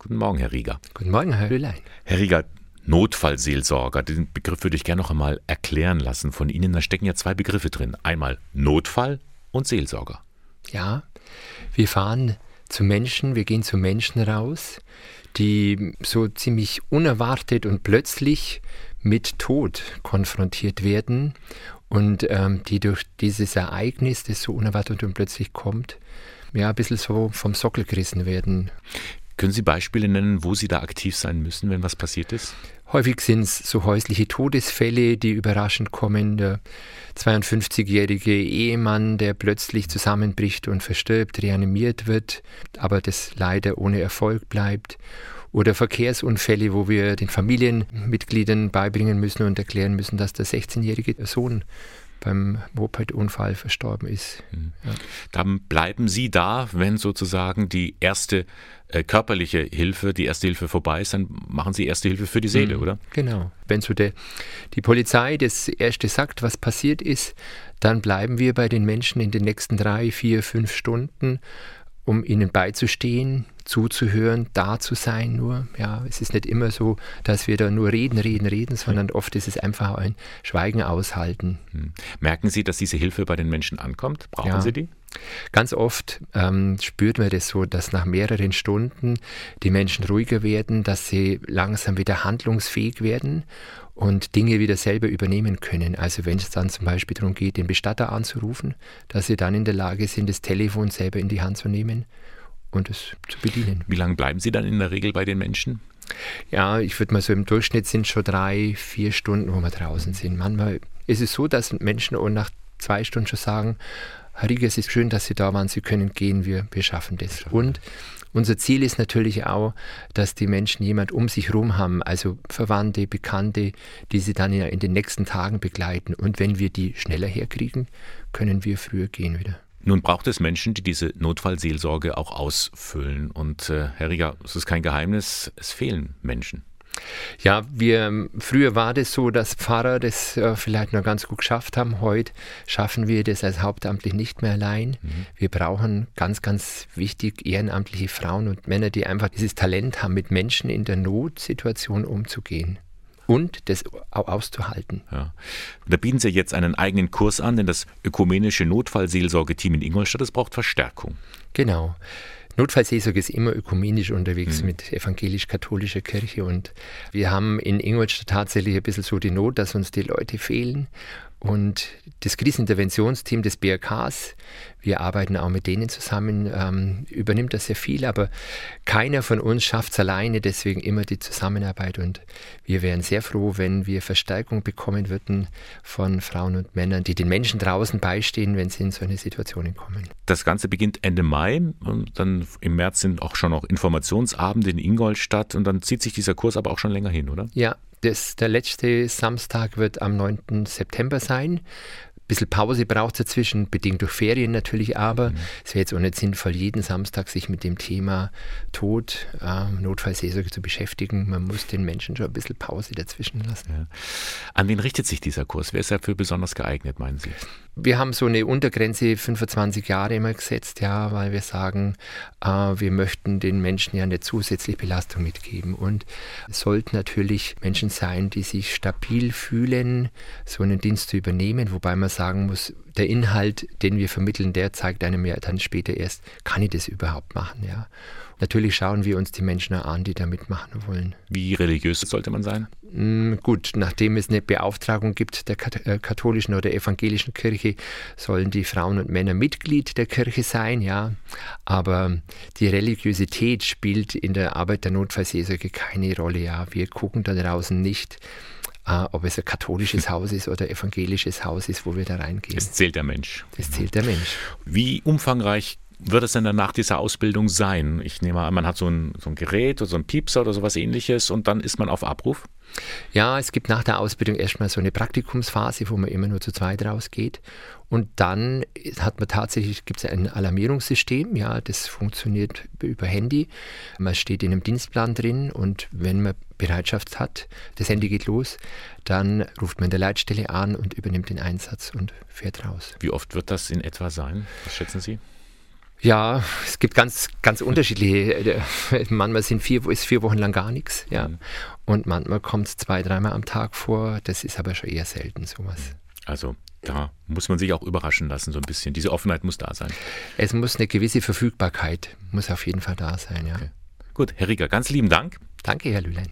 Guten Morgen, Herr Rieger. Guten Morgen, Herr Höhlein. Herr Rieger, Notfallseelsorger, den Begriff würde ich gerne noch einmal erklären lassen von Ihnen. Da stecken ja zwei Begriffe drin. Einmal Notfall und Seelsorger. Ja, wir fahren zu Menschen, wir gehen zu Menschen raus, die so ziemlich unerwartet und plötzlich mit Tod konfrontiert werden und ähm, die durch dieses Ereignis, das so unerwartet und plötzlich kommt, ja, ein bisschen so vom Sockel gerissen werden. Können Sie Beispiele nennen, wo Sie da aktiv sein müssen, wenn was passiert ist? Häufig sind es so häusliche Todesfälle, die überraschend kommen. Der 52-jährige Ehemann, der plötzlich zusammenbricht und verstirbt, reanimiert wird, aber das leider ohne Erfolg bleibt. Oder Verkehrsunfälle, wo wir den Familienmitgliedern beibringen müssen und erklären müssen, dass der 16-jährige Sohn beim Moped-Unfall verstorben ist. Mhm. Ja. Dann bleiben Sie da, wenn sozusagen die erste äh, körperliche Hilfe, die erste Hilfe vorbei ist, dann machen Sie erste Hilfe für die Seele, mhm. oder? Genau. Wenn so der, die Polizei das erste sagt, was passiert ist, dann bleiben wir bei den Menschen in den nächsten drei, vier, fünf Stunden um ihnen beizustehen, zuzuhören, da zu sein nur. Ja, es ist nicht immer so, dass wir da nur reden, reden, reden, sondern oft ist es einfach ein Schweigen aushalten. Hm. Merken Sie, dass diese Hilfe bei den Menschen ankommt? Brauchen ja. Sie die? Ganz oft ähm, spürt man das so, dass nach mehreren Stunden die Menschen ruhiger werden, dass sie langsam wieder handlungsfähig werden und Dinge wieder selber übernehmen können. Also wenn es dann zum Beispiel darum geht, den Bestatter anzurufen, dass sie dann in der Lage sind, das Telefon selber in die Hand zu nehmen und es zu bedienen. Wie lange bleiben Sie dann in der Regel bei den Menschen? Ja, ich würde mal so im Durchschnitt sind schon drei, vier Stunden, wo wir draußen sind. Manchmal ist es so, dass Menschen auch nach zwei Stunden schon sagen, Herr Rieger, es ist schön, dass Sie da waren, Sie können gehen, wir, wir schaffen das. Und unser Ziel ist natürlich auch, dass die Menschen jemand um sich herum haben, also Verwandte, Bekannte, die sie dann in den nächsten Tagen begleiten. Und wenn wir die schneller herkriegen, können wir früher gehen wieder. Nun braucht es Menschen, die diese Notfallseelsorge auch ausfüllen. Und äh, Herr Rieger, es ist kein Geheimnis, es fehlen Menschen. Ja, wir, früher war das so, dass Pfarrer das äh, vielleicht noch ganz gut geschafft haben. Heute schaffen wir das als hauptamtlich nicht mehr allein. Mhm. Wir brauchen ganz, ganz wichtig ehrenamtliche Frauen und Männer, die einfach dieses Talent haben, mit Menschen in der Notsituation umzugehen und das auch auszuhalten. Ja. Da bieten Sie jetzt einen eigenen Kurs an, denn das ökumenische Notfallseelsorgeteam in Ingolstadt, das braucht Verstärkung. Genau. Notfallseelsorge ist immer ökumenisch unterwegs mhm. mit evangelisch-katholischer Kirche und wir haben in Ingolstadt tatsächlich ein bisschen so die Not, dass uns die Leute fehlen und das Kriseninterventionsteam des BRKs, wir arbeiten auch mit denen zusammen, ähm, übernimmt das sehr viel, aber keiner von uns schafft es alleine, deswegen immer die Zusammenarbeit. Und wir wären sehr froh, wenn wir Verstärkung bekommen würden von Frauen und Männern, die den Menschen draußen beistehen, wenn sie in so eine Situation kommen. Das Ganze beginnt Ende Mai und dann im März sind auch schon noch Informationsabende in Ingolstadt und dann zieht sich dieser Kurs aber auch schon länger hin, oder? Ja, das, der letzte Samstag wird am 9. September sein bisschen Pause braucht es dazwischen, bedingt durch Ferien natürlich, aber mhm. es wäre jetzt auch nicht sinnvoll, jeden Samstag sich mit dem Thema Tod, äh, Notfallseelsorge zu beschäftigen. Man muss den Menschen schon ein bisschen Pause dazwischen lassen. Ja. An wen richtet sich dieser Kurs? Wer ist dafür besonders geeignet, meinen Sie? Wir haben so eine Untergrenze 25 Jahre immer gesetzt, ja, weil wir sagen, äh, wir möchten den Menschen ja eine zusätzliche Belastung mitgeben. Und es sollten natürlich Menschen sein, die sich stabil fühlen, so einen Dienst zu übernehmen, wobei man sagen muss, der Inhalt, den wir vermitteln, der zeigt einem ja dann später erst, kann ich das überhaupt machen, ja. Natürlich schauen wir uns die Menschen an, die da mitmachen wollen. Wie religiös sollte man sein? Mm, gut, nachdem es eine Beauftragung gibt der äh, katholischen oder evangelischen Kirche, sollen die Frauen und Männer Mitglied der Kirche sein, ja. Aber die Religiosität spielt in der Arbeit der Notfallseelsorge keine Rolle, ja. Wir gucken da draußen nicht, äh, ob es ein katholisches Haus ist oder evangelisches Haus ist, wo wir da reingehen. Es zählt der Mensch. Es zählt der Mensch. Wie umfangreich wird es denn dann nach dieser Ausbildung sein? Ich nehme an, man hat so ein, so ein Gerät oder so ein Piepser oder sowas ähnliches und dann ist man auf Abruf? Ja, es gibt nach der Ausbildung erstmal so eine Praktikumsphase, wo man immer nur zu zweit rausgeht. Und dann hat man tatsächlich, gibt es ein Alarmierungssystem, ja, das funktioniert über Handy. Man steht in einem Dienstplan drin und wenn man Bereitschaft hat, das Handy geht los, dann ruft man in der Leitstelle an und übernimmt den Einsatz und fährt raus. Wie oft wird das in etwa sein? Was schätzen Sie? Ja, es gibt ganz, ganz unterschiedliche. Äh, manchmal sind vier, ist vier Wochen lang gar nichts, ja. Mhm. Und manchmal kommt es zwei, dreimal am Tag vor. Das ist aber schon eher selten sowas. Also da muss man sich auch überraschen lassen, so ein bisschen. Diese Offenheit muss da sein. Es muss eine gewisse Verfügbarkeit, muss auf jeden Fall da sein, ja. Okay. Gut, Herr Rieger, ganz lieben Dank. Danke, Herr Lülein.